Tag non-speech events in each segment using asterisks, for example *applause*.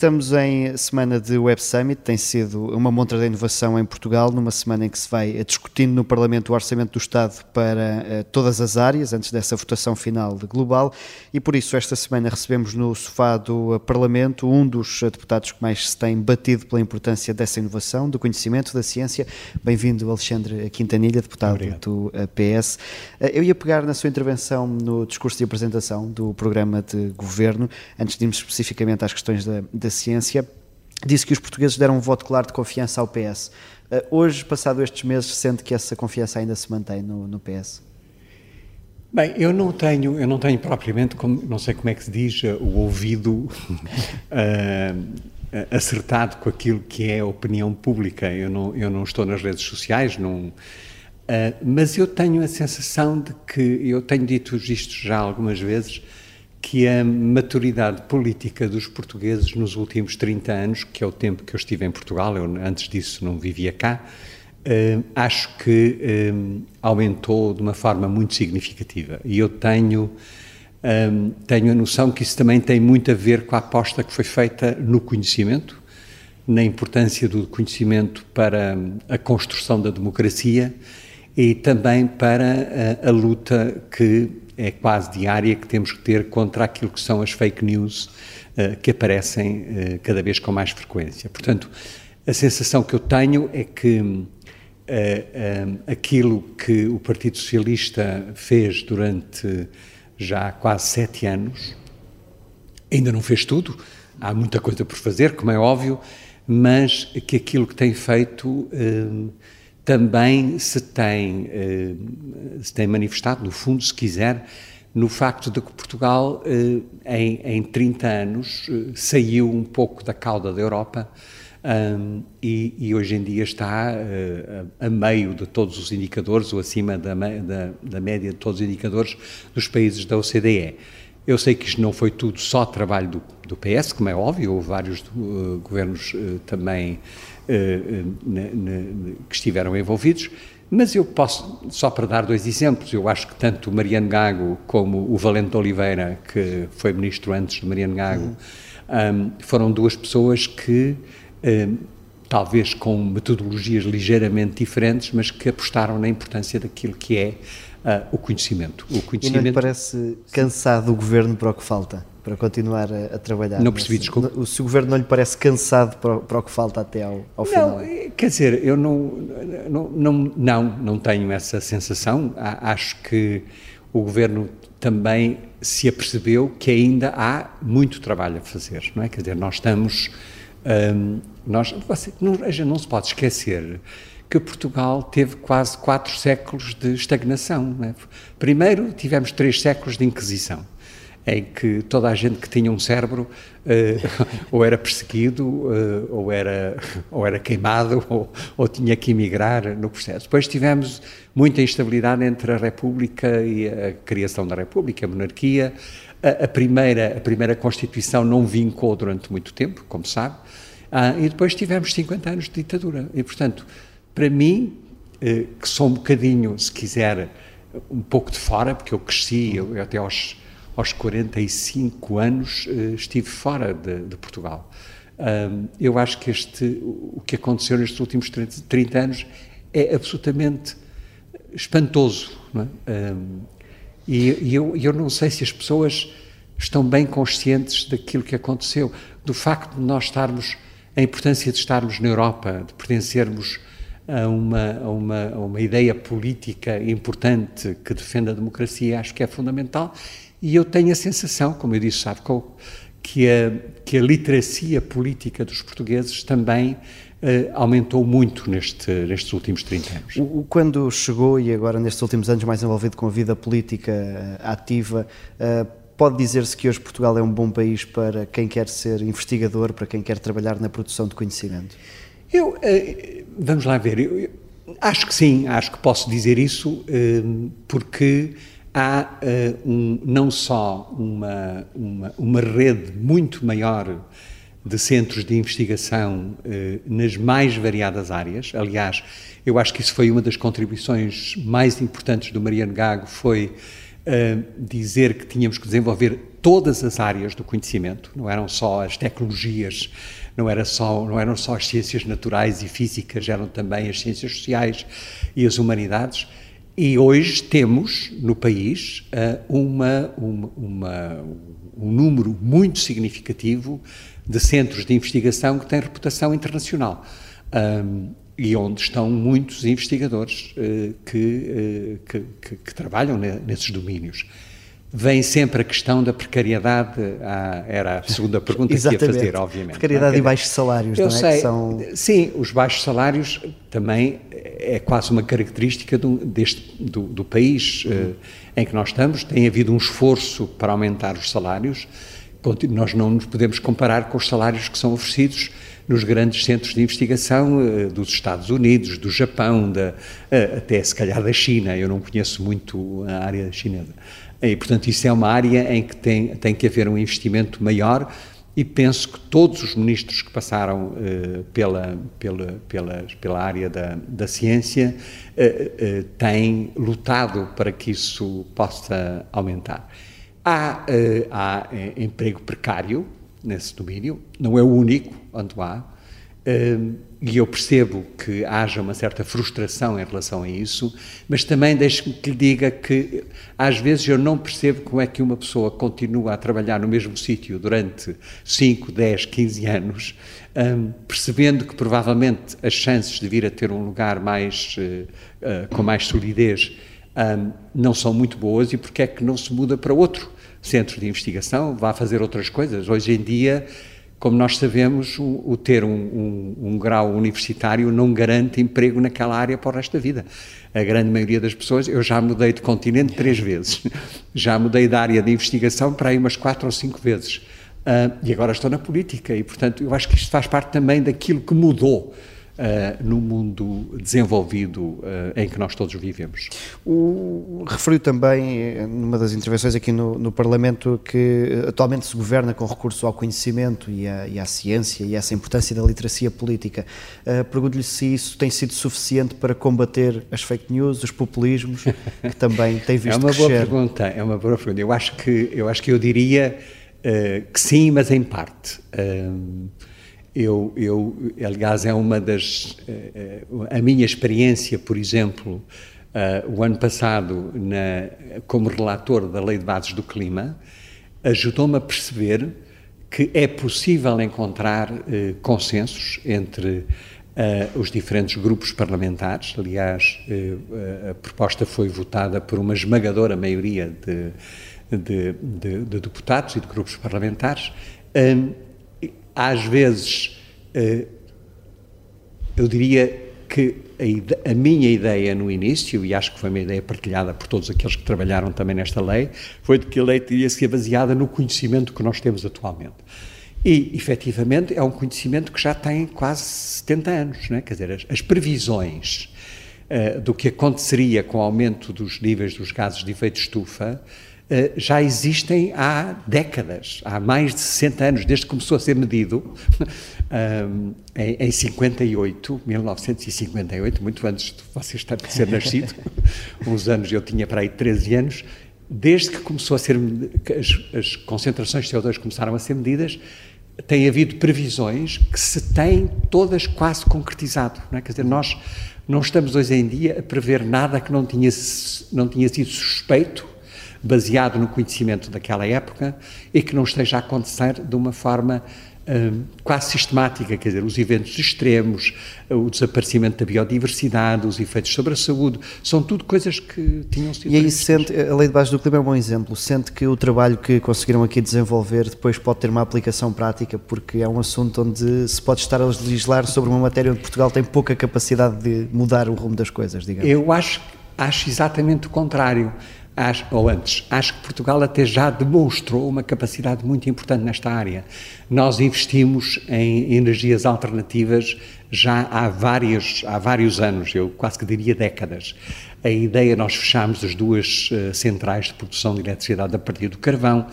Estamos em semana de Web Summit, tem sido uma montra da inovação em Portugal, numa semana em que se vai discutindo no Parlamento o Orçamento do Estado para uh, todas as áreas, antes dessa votação final global, e por isso esta semana recebemos no sofá do Parlamento um dos deputados que mais se tem batido pela importância dessa inovação, do conhecimento, da ciência. Bem-vindo, Alexandre Quintanilha, deputado Obrigado. do eh, PS. Eu ia pegar na sua intervenção no discurso de apresentação do programa de governo, antes de irmos especificamente às questões da, da ciência, disse que os portugueses deram um voto claro de confiança ao PS. Uh, eh, hoje, passado estes meses, sente que essa confiança ainda se mantém no, no PS? Bem, eu não tenho, eu não tenho propriamente, como, não sei como é que se diz, uh, o ouvido uh, *laughs* acertado com aquilo que é a opinião pública. Eu não, eu não estou nas redes sociais, não, mas eu tenho a sensação de que, eu tenho dito isto já algumas vezes, que a maturidade política dos portugueses nos últimos 30 anos, que é o tempo que eu estive em Portugal, eu antes disso não vivia cá, uh, acho que uh, aumentou de uma forma muito significativa. E eu tenho, um, tenho a noção que isso também tem muito a ver com a aposta que foi feita no conhecimento, na importância do conhecimento para a construção da democracia e também para a, a luta que é quase diária que temos que ter contra aquilo que são as fake news uh, que aparecem uh, cada vez com mais frequência. Portanto, a sensação que eu tenho é que uh, aquilo que o Partido Socialista fez durante já quase sete anos, ainda não fez tudo, há muita coisa por fazer, como é óbvio, mas que aquilo que tem feito também se tem, eh, se tem manifestado, no fundo, se quiser, no facto de que Portugal, eh, em, em 30 anos, eh, saiu um pouco da cauda da Europa e, e, hoje em dia está a, meio de todos os indicadores, ou acima da, da, da, média de todos os indicadores dos países da OCDE. Eu sei que isto não foi tudo só trabalho do, do PS, como é óbvio, houve vários uh, governos uh, também que estiveram envolvidos, mas eu posso, só para dar dois exemplos, eu acho que tanto o Mariano Gago como o Valente Oliveira, que foi ministro antes de Mariano Gago, uhum. um, foram duas pessoas que, um, talvez com metodologias ligeiramente diferentes, mas que apostaram na importância daquilo que é uh, o conhecimento. O conhecimento. E não lhe parece cansado o governo para o que falta? Para continuar a, a trabalhar? Não percebi, desculpa. O seu governo não lhe parece cansado para, para o que falta até ao, ao não, final? Eh, quer dizer, eu não, não, não, não, não tenho essa sensação. Acho que o governo também se apercebeu que ainda há muito trabalho a fazer, não é? Quer dizer, nós estamos. Hum, nós, você, não, a gente não se pode esquecer que Portugal teve quase quatro séculos de estagnação. É? Primeiro, tivemos três séculos de Inquisição, em que toda a gente que tinha um cérebro uh, *laughs* ou era perseguido, uh, ou, era, *laughs* ou era queimado, *laughs* ou, ou, tinha que emigrar no processo. Depois tivemos muita instabilidade entre a República e a criação da República, a monarquia. A, a primeira, a primeira Constituição não vincou durante muito tempo, como sabe, ah, e depois tivemos 50 anos de ditadura. E, portanto, para mim, eh, que sou um bocadinho, se quiser, um pouco de fora, porque eu cresci, eu, até aos, aos 45 anos eh, estive fora de, de Portugal. eu acho que este, o que aconteceu nestes últimos 30, 30 anos é absolutamente espantoso. É? e, e eu, eu não sei se as pessoas estão bem conscientes daquilo que aconteceu, do facto de nós estarmos, a importância de estarmos na Europa, de pertencermos a uma, a uma, a uma ideia política importante que defende a democracia, acho que é fundamental. E eu tenho a sensação, como eu disse, sabe, que a, que a literacia política dos portugueses também Uh, aumentou muito neste, nestes últimos 30 anos. O, quando chegou, e agora nestes últimos anos mais envolvido com a vida política uh, ativa, uh, pode dizer-se que hoje Portugal é um bom país para quem quer ser investigador, para quem quer trabalhar na produção de conhecimento? Eu, vamos lá ver, eu, acho que sim, acho que posso dizer isso, porque há eh, um, não só uma, uma, uma, rede muito maior de centros de investigação nas mais variadas áreas. Aliás, eu acho que isso foi uma das contribuições mais importantes do Mariano Gago, foi uh, dizer que tínhamos que desenvolver todas as áreas do conhecimento, não eram só as tecnologias, não, era só, não eram só as ciências naturais e físicas, eram também as ciências sociais e as humanidades. E hoje temos no país uh, uma, uma, uma, um número muito significativo de centros de investigação que têm reputação internacional. Um, e onde estão muitos investigadores uh, que, uh, que, que, que, trabalham nesses domínios. Vem sempre a questão da precariedade, ah, era a segunda pergunta que ia fazer, obviamente. Precariedade e baixos salários, Eu não é? Sei, são... Sim, os baixos salários também é quase uma característica do, deste, do, do país uh, em que nós estamos. Tem havido um esforço para aumentar os salários. Nós não nos podemos comparar com os salários que são oferecidos nos grandes centros de investigação uh, dos Estados Unidos, do Japão, da, uh, até se calhar da China. Eu não conheço muito a área chinesa. E, portanto, isso é uma área em que tem, tem que haver um investimento maior e penso que todos os ministros que passaram uh, pela, pela, pela, pela área da, da ciência uh, uh, têm lutado para que isso possa aumentar. Há, há emprego precário, nesse domínio, não é o único onde há, hum, e eu percebo que haja uma certa frustração em relação a isso, mas também deixe-me que lhe diga que às vezes eu não percebo como é que uma pessoa continua a trabalhar no mesmo sítio durante 5, 10, 15 anos, um, percebendo que provavelmente as chances de vir a ter um lugar mais, uh, uh, com mais solidez um, não são muito boas e porque é que não se muda para outro centro de investigação, vá fazer outras coisas. Hoje em dia, como nós sabemos, o, o ter um, um, um, grau universitário não garante emprego naquela área para o resto da vida. A grande maioria das pessoas, eu já mudei de continente três vezes, *laughs* já mudei da área de investigação para aí umas quatro ou cinco vezes. Uh, e agora estou na política e, portanto, eu acho que isto faz parte também daquilo que mudou uh, no mundo desenvolvido uh, em que nós todos vivemos. O, referiu também, eh, numa das intervenções aqui no, no, Parlamento, que atualmente se governa com recurso ao conhecimento e, à, e à ciência e essa importância da literacia política. Uh, Pergunto-lhe se isso tem sido suficiente para combater as fake news, os populismos, que também tem *laughs* visto É uma crescer. boa pergunta, é uma boa pergunta. Eu acho que eu, acho que eu diria uh, que sim, mas em parte. Uh, eu, eu, aliás, é uma das. Eh, eh, a minha experiência, por exemplo, uh, o ano passado, na, como relator da Lei de Bases do Clima, ajudou-me a perceber que é possível encontrar consensos entre os diferentes grupos parlamentares. Aliás, a proposta foi votada por uma esmagadora maioria de, de, de, de deputados e de grupos parlamentares às vezes, eh, eu diria que a, minha ideia no início, e acho que foi uma ideia partilhada por todos aqueles que trabalharam também nesta lei, foi de que a lei teria ser baseada no conhecimento que nós temos atualmente. E, efetivamente, é um conhecimento que já tem quase 70 anos, é? quer dizer, as, as previsões uh, do que aconteceria com o aumento dos níveis dos gases de efeito estufa já existem há décadas, há mais de 60 anos, desde que começou a ser medido, um, *laughs* em, em 58, 1958, muito antes de você estar de ser nascido, *laughs* uns anos, eu tinha para aí 13 anos, desde que começou a ser, as, as concentrações de CO2 começaram a ser medidas, tem havido previsões que se têm todas quase concretizado, é? Quer dizer, nós não estamos hoje em dia a prever nada que não tinha, não tinha sido suspeito baseado no conhecimento daquela época e que não esteja a acontecer de uma forma um, quase sistemática, quer dizer, os eventos extremos, o desaparecimento da biodiversidade, os efeitos sobre a saúde, são tudo coisas que tinham sido. E aí sente, a lei de base do clima é um bom exemplo, sente que o trabalho que conseguiram aqui desenvolver depois pode ter uma aplicação prática, porque é um assunto onde se pode estar a legislar sobre uma matéria onde Portugal tem pouca capacidade de mudar o rumo das coisas, digamos. Eu acho, acho exatamente o contrário acho, ou antes, acho que Portugal até já demonstrou uma capacidade muito importante nesta área. Nós investimos em energias alternativas já há vários, há vários anos, eu quase que diria décadas. A ideia, nós fechámos as duas uh, centrais de produção de eletricidade a partir do carvão,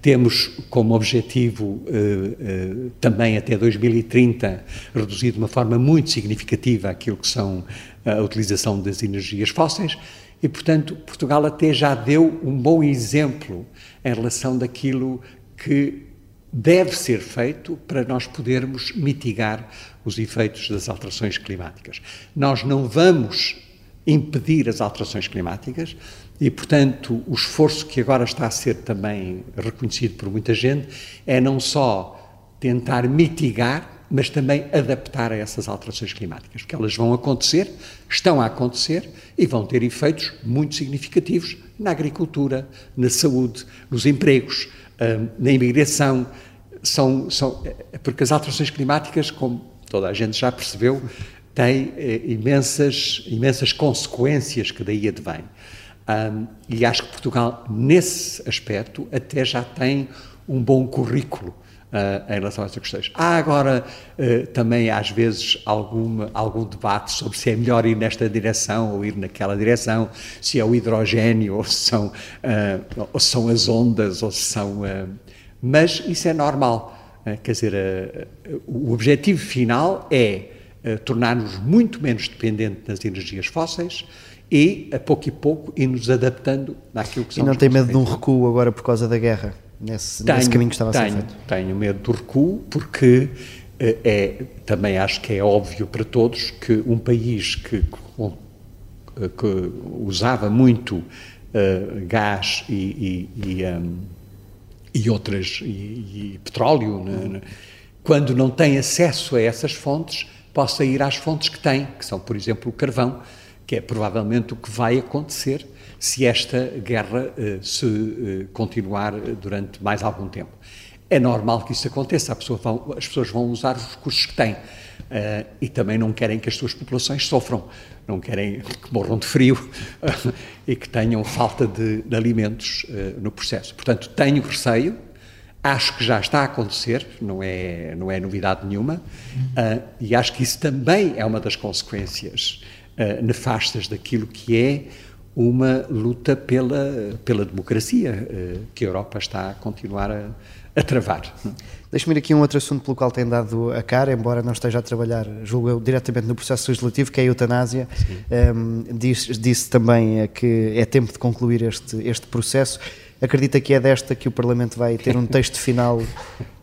temos como objetivo uh, uh, também até 2030 reduzir de uma forma muito significativa aquilo que são a utilização das energias fósseis E, portanto, Portugal até já deu um bom exemplo em relação daquilo que deve ser feito para nós podermos mitigar os efeitos das alterações climáticas. Nós não vamos impedir as alterações climáticas e, portanto, o esforço que agora está a ser também reconhecido por muita gente é não só tentar mitigar, mas também adaptar a essas alterações climáticas, porque elas vão acontecer, estão a acontecer e vão ter efeitos muito significativos na agricultura, na saúde, nos empregos, hum, na imigração. São, são, é, porque as alterações climáticas, como toda a gente já percebeu, têm eh, imensas, imensas consequências que daí advêm. Um, e acho que Portugal, nesse aspecto, até já tem um bom currículo em relação a essas questões. Há agora uh, também, às vezes, algum, algum debate sobre se é melhor ir nesta direção ou ir naquela direção, se é o hidrogênio ou se são, uh, ou se são as ondas, ou se são. mas isso é normal. quer dizer, o objetivo final é tornar-nos muito menos dependentes das energias fósseis e, a pouco e pouco, ir nos adaptando àquilo que são E não tem medo de um recuo agora por causa da guerra, nesse, tenho, nesse caminho que estava a ser tenho, feito? Tenho medo do recuo, porque eh, é, também acho que é óbvio para todos que um país que, que usava muito uh, gás e, e, e, um, e outras, e, e petróleo, né, né, quando não tem acesso a essas fontes, possa ir às fontes que tem, que são, por exemplo, o carvão, que é provavelmente o que vai acontecer se esta guerra uh, se uh, continuar durante mais algum tempo. É normal que isso aconteça, pessoa as pessoas vão usar os recursos que têm uh, e também não querem que as suas populações sofram, não querem que morram de frio *laughs* e que tenham falta de, de alimentos no processo. Portanto, tenho receio, acho que já está a acontecer, não é, não é novidade nenhuma, e acho que isso também é uma das consequências uh, nefastas daquilo que é uma luta pela, pela democracia uh, que a Europa está a continuar a, a travar. Deixa-me ir aqui um outro assunto pelo qual tem dado a cara, embora não esteja a trabalhar, julgo eu, diretamente no processo legislativo, que é a eutanásia. Um, diz, disse também eh, que é tempo de concluir este, este processo. Acredita que é desta que o Parlamento vai ter um *laughs* texto final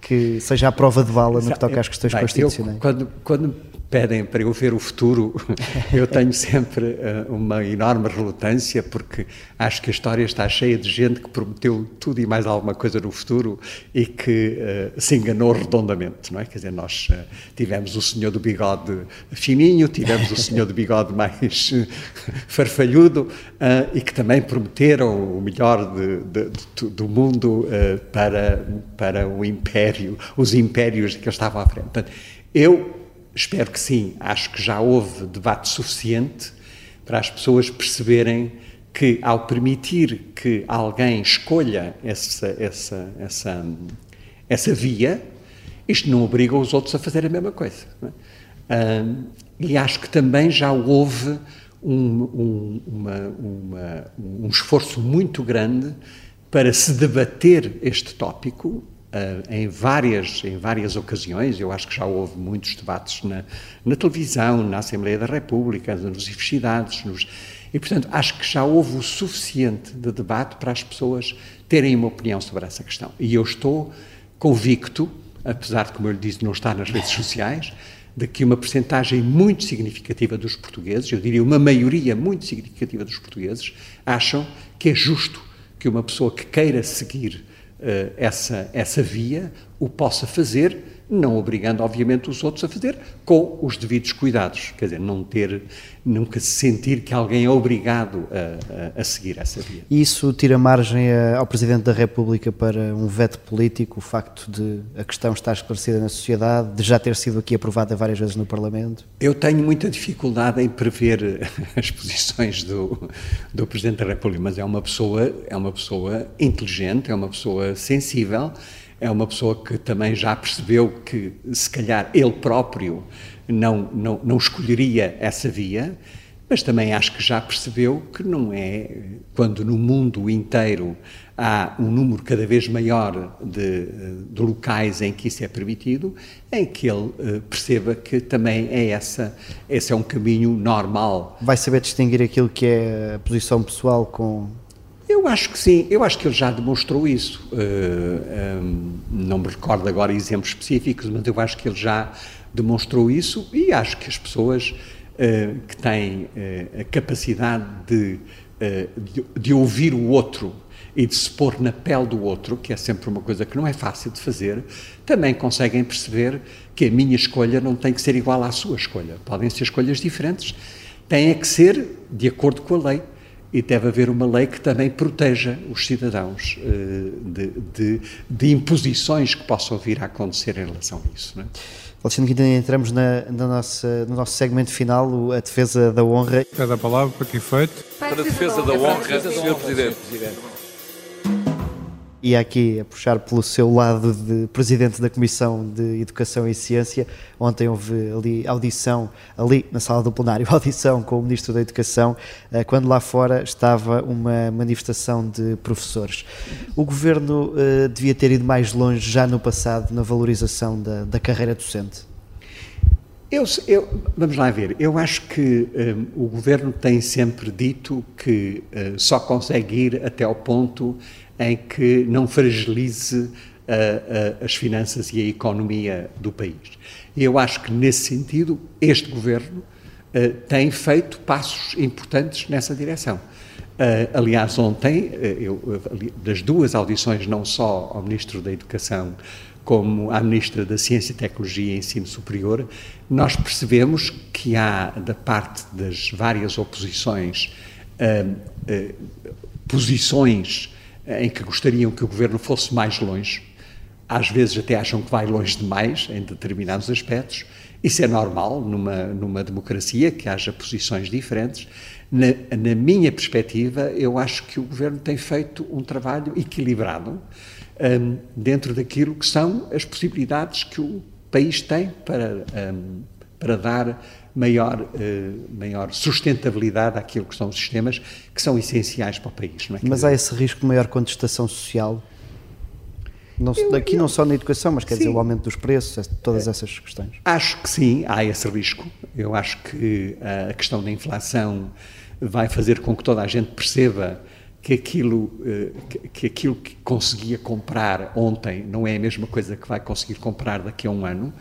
que seja a prova de bala no que toca às questões Bem, constitucionais? Eu, quando, quando pedem para eu ver o futuro, *laughs* eu tenho sempre uh, uma enorme relutância, porque acho que a história está cheia de gente que prometeu tudo e mais alguma coisa no futuro e que uh, se enganou redondamente, não é? Quer dizer, nós uh, tivemos o senhor do bigode fininho, tivemos o senhor do bigode mais farfalhudo e que também prometeram o melhor de, de, de, do mundo para, para o império, os impérios que estavam à frente. Portanto, eu Espero que sim. Acho que já houve debate suficiente para as pessoas perceberem que, ao permitir que alguém escolha essa, essa, essa, essa via, isto não obriga os outros a fazer a mesma coisa. É? e acho que também já houve um, um, uma, uma, um esforço muito grande para se debater este tópico Uh, em, várias, em várias ocasiões, eu acho que já houve muitos debates na, na televisão, na Assembleia da República, nas universidades, nos, e portanto acho que já houve o suficiente de debate para as pessoas terem uma opinião sobre essa questão. E eu estou convicto, apesar de, como eu lhe disse, não estar nas redes sociais, de que uma percentagem muito significativa dos portugueses, eu diria uma maioria muito significativa dos portugueses, acham que é justo que uma pessoa que queira seguir essa, essa via o possa fazer não obrigando, obviamente, os outros a fazer, com os devidos cuidados. Quer dizer, não ter, nunca se sentir que alguém é obrigado a, a, a seguir essa via. Isso tira margem ao Presidente da República para um veto político, o facto de a questão estar esclarecida na sociedade, de já ter sido aqui aprovada várias vezes no Parlamento? Eu tenho muita dificuldade em prever *laughs* as posições do, do Presidente da República, mas é uma pessoa, é uma pessoa inteligente, é uma pessoa sensível é uma pessoa que também já percebeu que, se calhar, ele próprio não, não, não escolheria essa via mas também acho que já percebeu que não é quando no mundo inteiro há um número cada vez maior de, de locais em que isso é permitido, em que ele uh, perceba que também é essa, esse é um caminho normal. Vai saber distinguir aquilo que é a posição pessoal com eu acho que sim, eu acho que ele já demonstrou isso. Uh, eh, um, não me recordo agora exemplos específicos, mas eu acho que ele já demonstrou isso e acho que as pessoas uh, que têm uh, a capacidade de, de, de, ouvir o outro e de se pôr na pele do outro, que é sempre uma coisa que não é fácil de fazer, também conseguem perceber que a minha escolha não tem que ser igual à sua escolha. Podem ser escolhas diferentes, têm que ser de acordo com a lei e deve haver uma lei que também proteja os cidadãos uh, de, de, de, imposições que possam vir a acontecer em relação a isso. Não é? Alexandre entramos na, na nossa, no nosso segmento final, a defesa da honra. Cada palavra para que efeito? Para a defesa da honra, Sr. Presidente. E aqui a puxar pelo seu lado de presidente da Comissão de Educação e Ciência. Ontem houve ali audição, ali na sala do plenário, *laughs* audição com o Ministro da Educação, eh, quando lá fora estava uma manifestação de professores. O Governo uh, devia ter ido mais longe já no passado na valorização da, da carreira docente? Eu, eu, vamos lá ver, eu acho que um, o Governo tem sempre dito que uh, só consegue ir até ao ponto em que não fragilize uh, uh, as finanças e a economia do país. E eu acho que, nesse sentido, este governo uh, tem feito passos importantes nessa direção. aliás, ontem, eu, das duas audições, não só ao Ministro da Educação como à Ministra da Ciência, Tecnologia e Ensino Superior, nós percebemos que há, da parte das várias oposições, posições em que gostariam que o governo fosse mais longe. Às vezes até acham que vai longe demais em determinados aspectos. Isso é normal numa, numa democracia, que haja posições diferentes. Na, na minha perspectiva, eu acho que o governo tem feito um trabalho equilibrado um, dentro daquilo que são as possibilidades que o país tem para, um, para dar maior, uh, maior sustentabilidade àquilo que são os sistemas que são essenciais para o país. É? Mas há esse risco de maior contestação social? Não, eu, aqui eu, não só na educação, mas quer sim. dizer, o aumento dos preços, todas é. essas questões. Acho que sim, há esse risco. Eu acho que a questão da inflação vai fazer com que toda a gente perceba que aquilo, eh, que aquilo que conseguia comprar ontem não é a mesma coisa que vai conseguir comprar daqui a um ano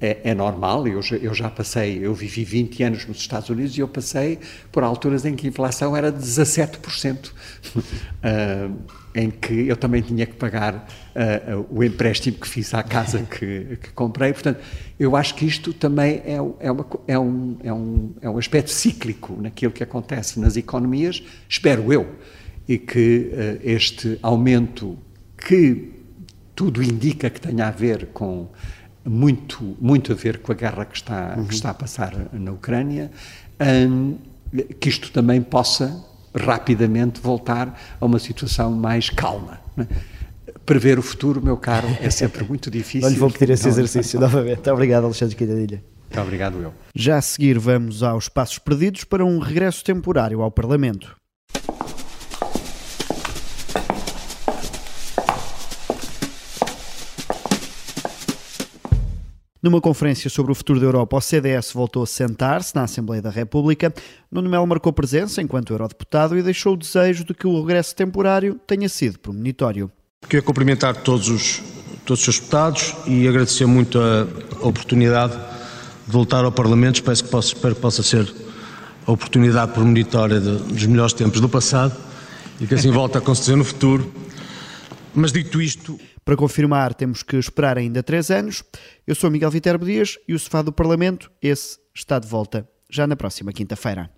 é, é, normal, eu, eu já passei, eu vivi 20 anos nos Estados Unidos e eu passei por alturas em que a inflação era de 17%, uh, em que eu também tinha que pagar uh, o empréstimo que fiz à casa que, que, comprei. Portanto, eu acho que isto também é, é, uma, é, um, é, um, é um aspecto cíclico naquilo que acontece nas economias, espero eu, e que uh, este aumento que tudo indica que tenha a ver com muito, muito a ver com a guerra que está, uhum. que está a passar na Ucrânia, um, que isto também possa rapidamente voltar a uma situação mais calma. Né? Prever o futuro, meu caro, é sempre *laughs* muito difícil. Olha, vou pedir esse não, exercício não. novamente. Obrigado, Alexandre Quintanilha. Muito obrigado, eu. Já a seguir, vamos aos passos perdidos para um regresso temporário ao Parlamento. Numa conferência sobre o futuro da Europa, o CDS voltou a sentar-se na Assembleia da República. Nuno Melo marcou presença enquanto eurodeputado e deixou o desejo de que o regresso temporário tenha sido premonitório. Quero cumprimentar todos os, todos os seus deputados e agradecer muito a oportunidade de voltar ao Parlamento. Espero que possa, espero que possa ser a oportunidade premonitória de, dos melhores tempos do passado e que assim volte a acontecer no futuro. Mas dito isto. Para confirmar, temos que esperar ainda três anos. Eu sou Miguel Viterbo Dias e o Sofá do Parlamento, esse está de volta já na próxima quinta-feira.